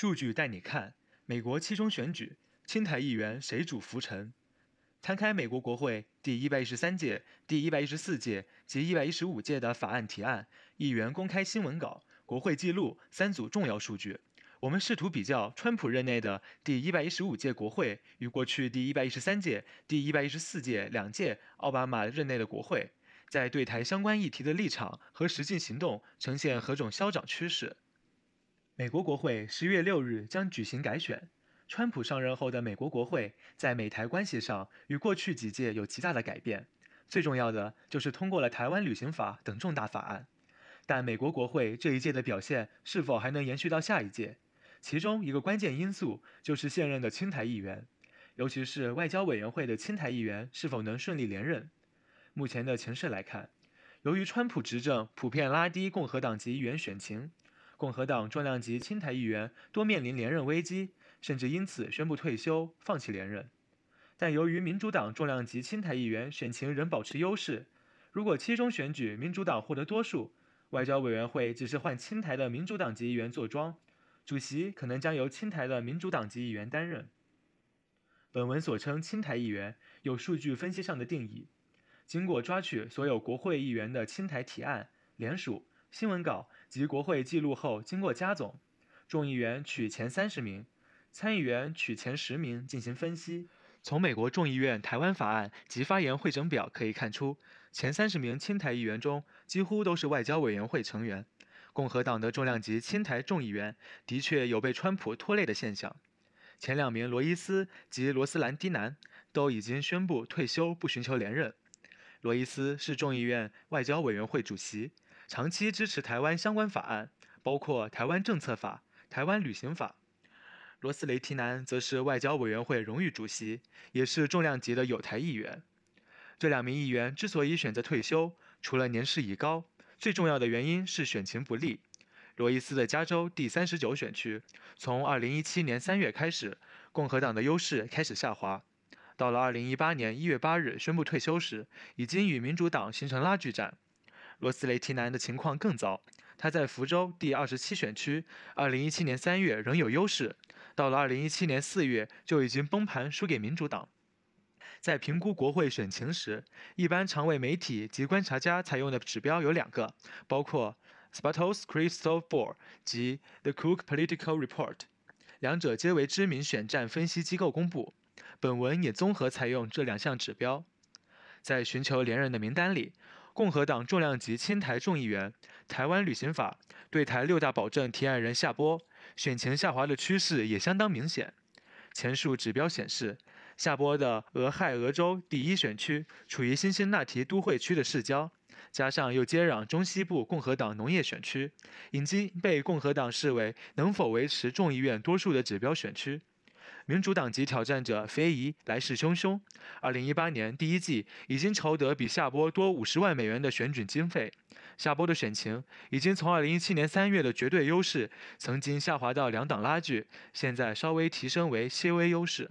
数据带你看美国期中选举，青台议员谁主浮沉？摊开美国国会第一百一十三届、第一百一十四届及一百一十五届的法案提案、议员公开新闻稿、国会记录三组重要数据，我们试图比较川普任内的第一百一十五届国会与过去第一百一十三届、第一百一十四届两届奥巴马任内的国会，在对台相关议题的立场和实际行动呈现何种消长趋势。美国国会十一月六日将举行改选。川普上任后的美国国会在美台关系上与过去几届有极大的改变，最重要的就是通过了《台湾旅行法》等重大法案。但美国国会这一届的表现是否还能延续到下一届？其中一个关键因素就是现任的青台议员，尤其是外交委员会的青台议员是否能顺利连任。目前的情势来看，由于川普执政普遍拉低共和党籍议员选情。共和党重量级青台议员多面临连任危机，甚至因此宣布退休，放弃连任。但由于民主党重量级青台议员选情仍保持优势，如果期中选举民主党获得多数，外交委员会只是换青台的民主党籍议员坐庄，主席可能将由青台的民主党籍议员担任。本文所称青台议员有数据分析上的定义，经过抓取所有国会议员的青台提案、联署、新闻稿。及国会记录后，经过加总，众议员取前三十名，参议员取前十名进行分析。从美国众议院台湾法案及发言会诊表可以看出，前三十名亲台议员中几乎都是外交委员会成员。共和党的重量级亲台众议员的确有被川普拖累的现象。前两名罗伊斯及罗斯兰蒂南都已经宣布退休，不寻求连任。罗伊斯是众议院外交委员会主席。长期支持台湾相关法案，包括《台湾政策法》《台湾旅行法》。罗斯雷提南则是外交委员会荣誉主席，也是重量级的有台议员。这两名议员之所以选择退休，除了年事已高，最重要的原因是选情不利。罗伊斯的加州第三十九选区，从2017年3月开始，共和党的优势开始下滑，到了2018年1月8日宣布退休时，已经与民主党形成拉锯战。罗斯雷提南的情况更糟，他在福州第二十七选区，2017年3月仍有优势，到了2017年4月就已经崩盘，输给民主党。在评估国会选情时，一般常为媒体及观察家采用的指标有两个，包括 Spatos Crystal Ball 及 The Cook Political Report，两者皆为知名选战分析机构公布。本文也综合采用这两项指标，在寻求连任的名单里。共和党重量级亲台众议员，台湾旅行法对台六大保证提案人夏波，选情下滑的趋势也相当明显。前述指标显示，夏波的俄亥俄州第一选区处于辛辛那提都会区的市郊，加上又接壤中西部共和党农业选区，已经被共和党视为能否维持众议院多数的指标选区。民主党籍挑战者菲仪来势汹汹。二零一八年第一季已经筹得比夏波多五十万美元的选举经费。夏波的选情已经从二零一七年三月的绝对优势，曾经下滑到两党拉锯，现在稍微提升为些微优势。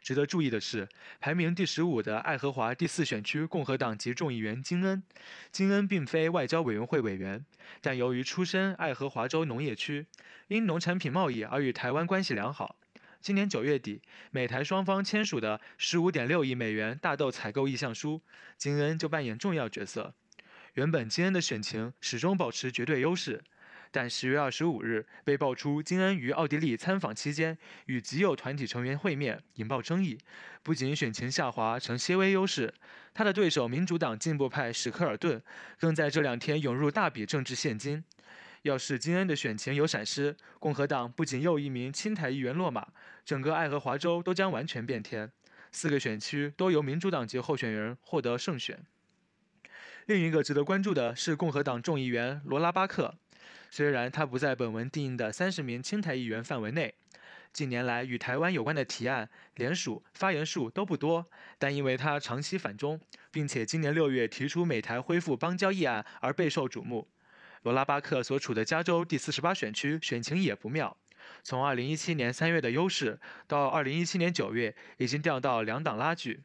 值得注意的是，排名第十五的爱荷华第四选区共和党籍众议员金恩，金恩并非外交委员会委员，但由于出身爱荷华州农业区，因农产品贸易而与台湾关系良好。今年九月底，美台双方签署的十五点六亿美元大豆采购意向书，金恩就扮演重要角色。原本金恩的选情始终保持绝对优势，但十月二十五日被爆出金恩于奥地利参访期间与极右团体成员会面，引爆争议。不仅选情下滑成些微优势，他的对手民主党进步派史克尔顿更在这两天涌入大笔政治现金。要是金恩的选情有闪失，共和党不仅又一名亲台议员落马，整个爱荷华州都将完全变天。四个选区都由民主党籍候选人获得胜选。另一个值得关注的是共和党众议员罗拉巴克，虽然他不在本文定义的三十名亲台议员范围内。近年来与台湾有关的提案联署发言数都不多，但因为他长期反中，并且今年六月提出美台恢复邦交议案而备受瞩目。罗拉巴克所处的加州第四十八选区选情也不妙，从二零一七年三月的优势，到二零一七年九月已经掉到两党拉锯。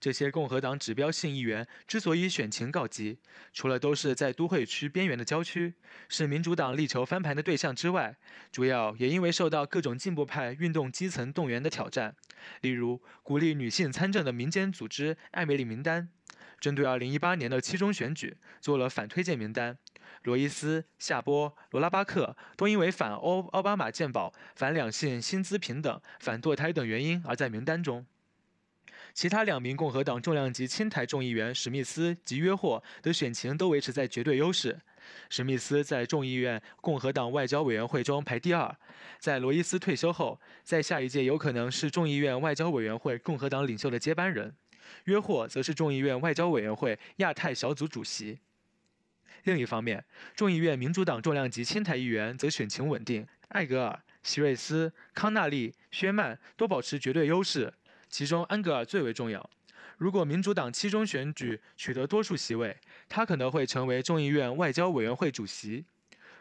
这些共和党指标性议员之所以选情告急，除了都是在都会区边缘的郊区，是民主党力求翻盘的对象之外，主要也因为受到各种进步派运动基层动员的挑战，例如鼓励女性参政的民间组织艾美丽名单，针对2018年的期中选举做了反推荐名单，罗伊斯、夏波、罗拉巴克都因为反欧奥巴马健保、反两性薪资平等、反堕胎等原因而在名单中。其他两名共和党重量级亲台众议员史密斯及约霍的选情都维持在绝对优势。史密斯在众议院共和党外交委员会中排第二，在罗伊斯退休后，在下一届有可能是众议院外交委员会共和党领袖的接班人。约霍则是众议院外交委员会亚太小组主席。另一方面，众议院民主党重量级亲台议员则选情稳定，艾格尔、席瑞斯、康纳利、薛曼都保持绝对优势。其中，安格尔最为重要。如果民主党期中选举取得多数席位，他可能会成为众议院外交委员会主席。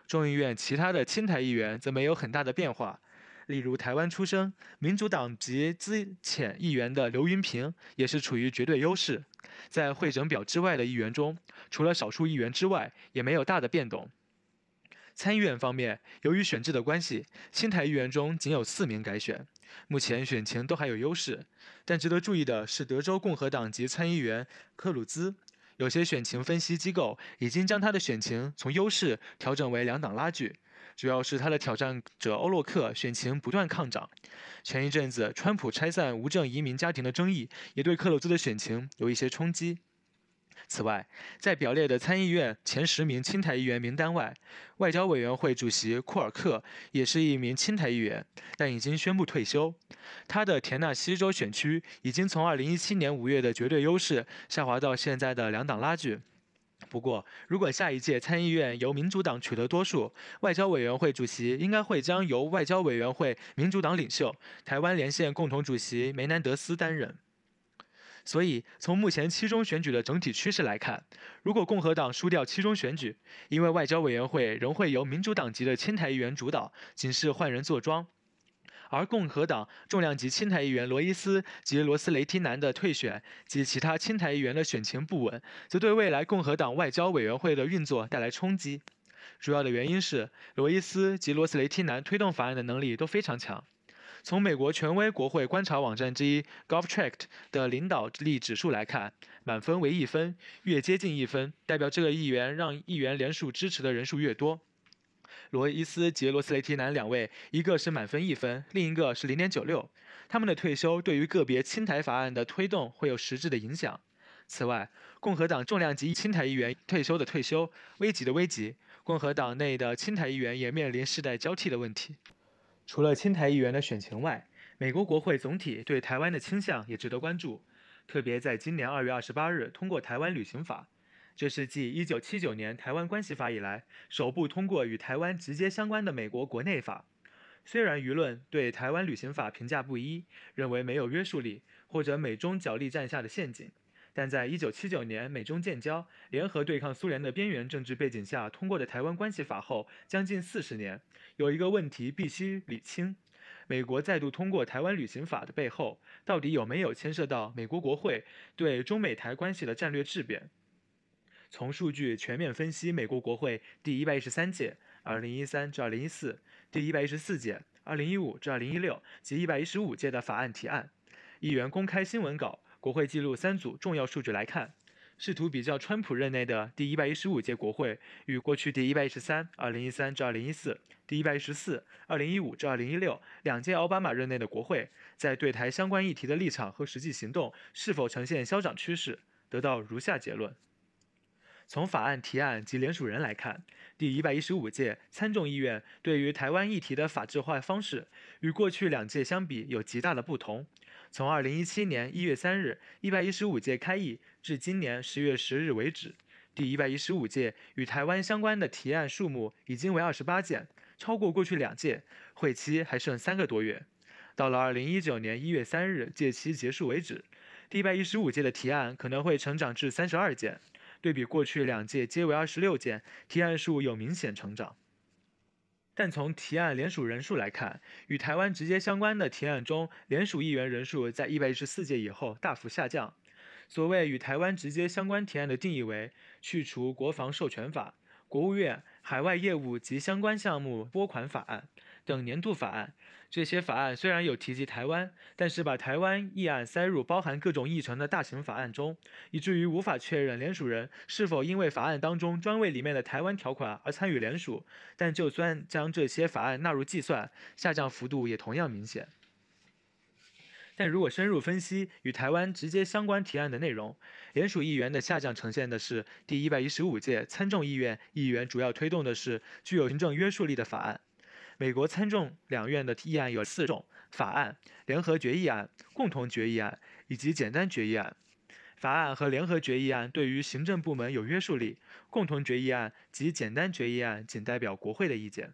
众议院其他的亲台议员则没有很大的变化，例如台湾出生、民主党籍资浅议员的刘云平也是处于绝对优势。在会诊表之外的议员中，除了少数议员之外，也没有大的变动。参议院方面，由于选制的关系，新台议员中仅有四名改选，目前选情都还有优势。但值得注意的是，德州共和党籍参议员克鲁兹，有些选情分析机构已经将他的选情从优势调整为两党拉锯，主要是他的挑战者欧洛克选情不断抗涨。前一阵子，川普拆散无证移民家庭的争议，也对克鲁兹的选情有一些冲击。此外，在表列的参议院前十名亲台议员名单外，外交委员会主席库尔克也是一名亲台议员，但已经宣布退休。他的田纳西州选区已经从2017年5月的绝对优势下滑到现在的两党拉锯。不过，如果下一届参议院由民主党取得多数，外交委员会主席应该会将由外交委员会民主党领袖、台湾连线共同主席梅南德斯担任。所以，从目前期中选举的整体趋势来看，如果共和党输掉期中选举，因为外交委员会仍会由民主党籍的亲台议员主导，仅是换人坐庄；而共和党重量级亲台议员罗伊斯及罗斯雷提南的退选及其他亲台议员的选情不稳，则对未来共和党外交委员会的运作带来冲击。主要的原因是，罗伊斯及罗斯雷提南推动法案的能力都非常强。从美国权威国会观察网站之一 GovTract 的领导力指数来看，满分为一分，越接近一分，代表这个议员让议员联署支持的人数越多。罗伊斯及罗斯雷提南两位，一个是满分一分，另一个是零点九六。他们的退休对于个别亲台法案的推动会有实质的影响。此外，共和党重量级亲台议员退休的退休，危急的危急，共和党内的亲台议员也面临世代交替的问题。除了亲台议员的选情外，美国国会总体对台湾的倾向也值得关注。特别在今年二月二十八日通过《台湾旅行法》，这是继一九七九年《台湾关系法》以来首部通过与台湾直接相关的美国国内法。虽然舆论对《台湾旅行法》评价不一，认为没有约束力，或者美中角力战下的陷阱。但在一九七九年美中建交、联合对抗苏联的边缘政治背景下通过的《台湾关系法》后，将近四十年，有一个问题必须理清：美国再度通过《台湾旅行法》的背后，到底有没有牵涉到美国国会对中美台关系的战略质变？从数据全面分析美国国会第一百一十三届（二零一三至二零一四）、第一百一十四届（二零一五至二零一六）及一百一十五届的法案提案，议员公开新闻稿。国会记录三组重要数据来看，试图比较川普任内的第一百一十五届国会与过去第一百一十三（二零一三至二零一四）、第一百一十四（二零一五至二零一六）两届奥巴马任内的国会，在对台相关议题的立场和实际行动是否呈现消长趋势，得到如下结论：从法案提案及联署人来看，第一百一十五届参众议院对于台湾议题的法制化方式与过去两届相比有极大的不同。从二零一七年一月三日一百一十五届开议至今年十月十日为止，第一百一十五届与台湾相关的提案数目已经为二十八件，超过过去两届，会期还剩三个多月。到了二零一九年一月三日届期结束为止，第一百一十五届的提案可能会成长至三十二件，对比过去两届皆为26件，提案数有明显成长。但从提案联署人数来看，与台湾直接相关的提案中，联署议员人数在一百一十四届以后大幅下降。所谓与台湾直接相关提案的定义为：去除国防授权法、国务院海外业务及相关项目拨款法案。等年度法案，这些法案虽然有提及台湾，但是把台湾议案塞入包含各种议程的大型法案中，以至于无法确认联署人是否因为法案当中专为里面的台湾条款而参与联署。但就算将这些法案纳入计算，下降幅度也同样明显。但如果深入分析与台湾直接相关提案的内容，联署议员的下降呈现的是第一百一十五届参众议院议员主要推动的是具有行政约束力的法案。美国参众两院的议案有四种：法案、联合决议案、共同决议案以及简单决议案。法案和联合决议案对于行政部门有约束力，共同决议案及简单决议案仅代表国会的意见。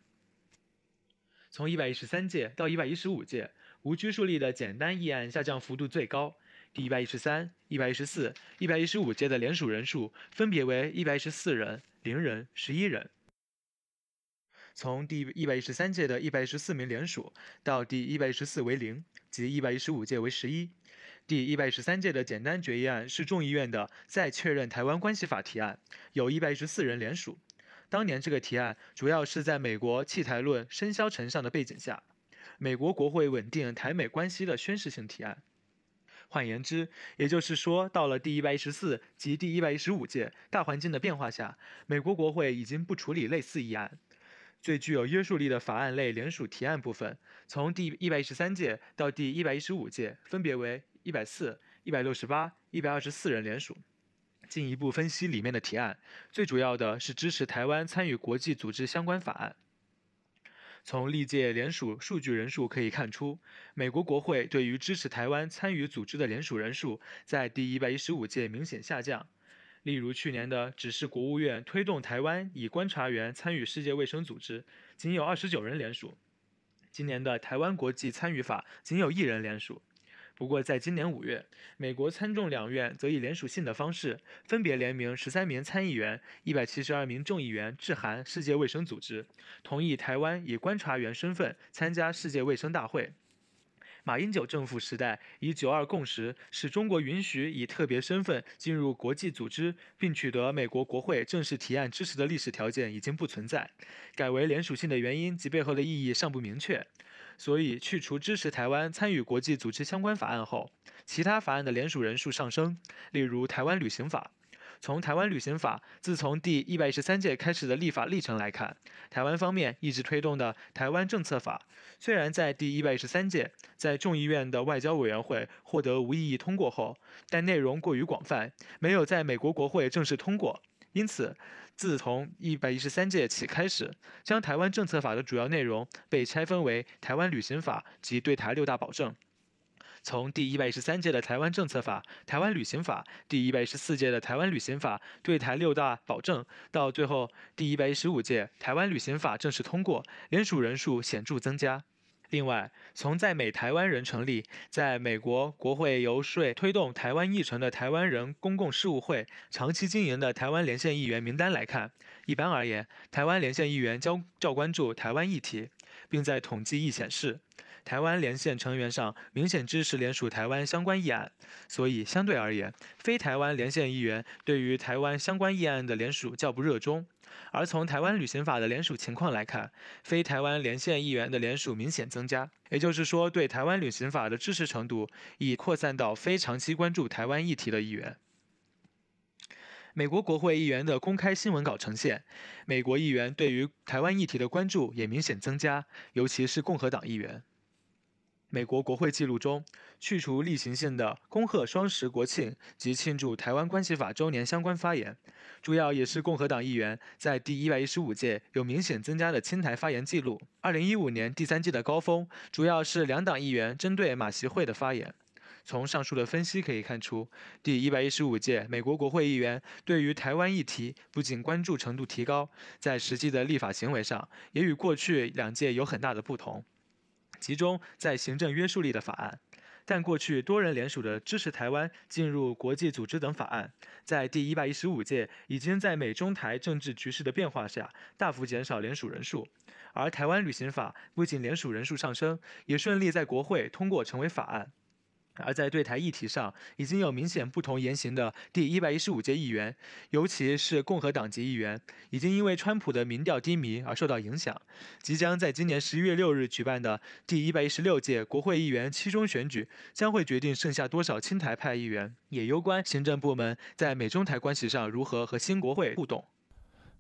从一百一十三届到一百一十五届，无拘束力的简单议案下降幅度最高。第一百一十三、一百一十四、一百一十五届的联署人数分别为一百一十四人、零人、十一人。从第一百一十三届的一百一十四名联署到第一百一十四为零，即一百一十五届为十一。第一百一十三届的简单决议案是众议院的再确认台湾关系法提案，有一百一十四人联署。当年这个提案主要是在美国弃台论深消沉上的背景下，美国国会稳定台美关系的宣示性提案。换言之，也就是说，到了第一百一十四及第一百一十五届，大环境的变化下，美国国会已经不处理类似议案。最具有约束力的法案类联署提案部分，从第一百一十三届到第一百一十五届，分别为一百四、一百六十八、一百二十四人联署。进一步分析里面的提案，最主要的是支持台湾参与国际组织相关法案。从历届联署数据人数可以看出，美国国会对于支持台湾参与组织的联署人数，在第一百一十五届明显下降。例如去年的指示国务院推动台湾以观察员参与世界卫生组织，仅有二十九人联署；今年的台湾国际参与法仅有一人联署。不过，在今年五月，美国参众两院则以联署信的方式，分别联名十三名参议员、一百七十二名众议员致函世界卫生组织，同意台湾以观察员身份参加世界卫生大会。马英九政府时代以“九二共识”使中国允许以特别身份进入国际组织，并取得美国国会正式提案支持的历史条件已经不存在，改为联署性的原因及背后的意义尚不明确。所以，去除支持台湾参与国际组织相关法案后，其他法案的联署人数上升，例如《台湾旅行法》。从台湾旅行法自从第一百一十三届开始的立法历程来看，台湾方面一直推动的台湾政策法，虽然在第一百一十三届在众议院的外交委员会获得无异议通过后，但内容过于广泛，没有在美国国会正式通过。因此，自从一百一十三届起开始，将台湾政策法的主要内容被拆分为台湾旅行法及对台六大保证。从第一百一十三届的台湾政策法、台湾旅行法，第一百一十四届的台湾旅行法对台六大保证，到最后第一百一十五届台湾旅行法正式通过，联署人数显著增加。另外，从在美台湾人成立，在美国国会游说推动台湾议程的台湾人公共事务会长期经营的台湾连线议员名单来看，一般而言，台湾连线议员较较关注台湾议题，并在统计亦显示。台湾连线成员上明显支持联署台湾相关议案，所以相对而言，非台湾连线议员对于台湾相关议案的联署较不热衷。而从台湾旅行法的联署情况来看，非台湾连线议员的联署明显增加，也就是说，对台湾旅行法的支持程度已扩散到非长期关注台湾议题的议员。美国国会议员的公开新闻稿呈现，美国议员对于台湾议题的关注也明显增加，尤其是共和党议员。美国国会记录中，去除例行性的恭贺双十国庆及庆祝台湾关系法周年相关发言，主要也是共和党议员在第一百一十五届有明显增加的亲台发言记录。二零一五年第三季的高峰，主要是两党议员针对马习会的发言。从上述的分析可以看出，第一百一十五届美国国会议员对于台湾议题不仅关注程度提高，在实际的立法行为上也与过去两届有很大的不同，集中在行政约束力的法案。但过去多人联署的支持台湾进入国际组织等法案，在第一百一十五届已经在美中台政治局势的变化下大幅减少联署人数，而台湾旅行法不仅联署人数上升，也顺利在国会通过成为法案。而在对台议题上已经有明显不同言行的第一百一十五届议员，尤其是共和党籍议员，已经因为川普的民调低迷而受到影响。即将在今年十一月六日举办的第一百一十六届国会议员期中选举，将会决定剩下多少亲台派议员，也攸关行政部门在美中台关系上如何和新国会互动。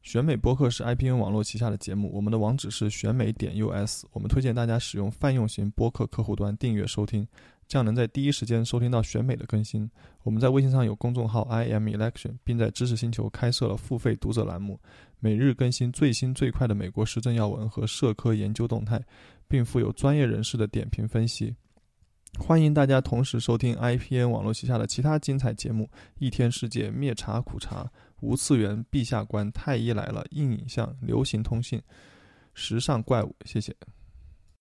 选美播客是 IPN 网络旗下的节目，我们的网址是选美点 US，我们推荐大家使用泛用型播客客户端订阅收听。这样能在第一时间收听到选美的更新。我们在微信上有公众号 i m election，并在知识星球开设了付费读者栏目，每日更新最新最快的美国时政要闻和社科研究动态，并附有专业人士的点评分析。欢迎大家同时收听 IPN 网络旗下的其他精彩节目：一天世界、灭茶苦茶、无次元、陛下观、太医来了、硬影像、流行通信、时尚怪物。谢谢。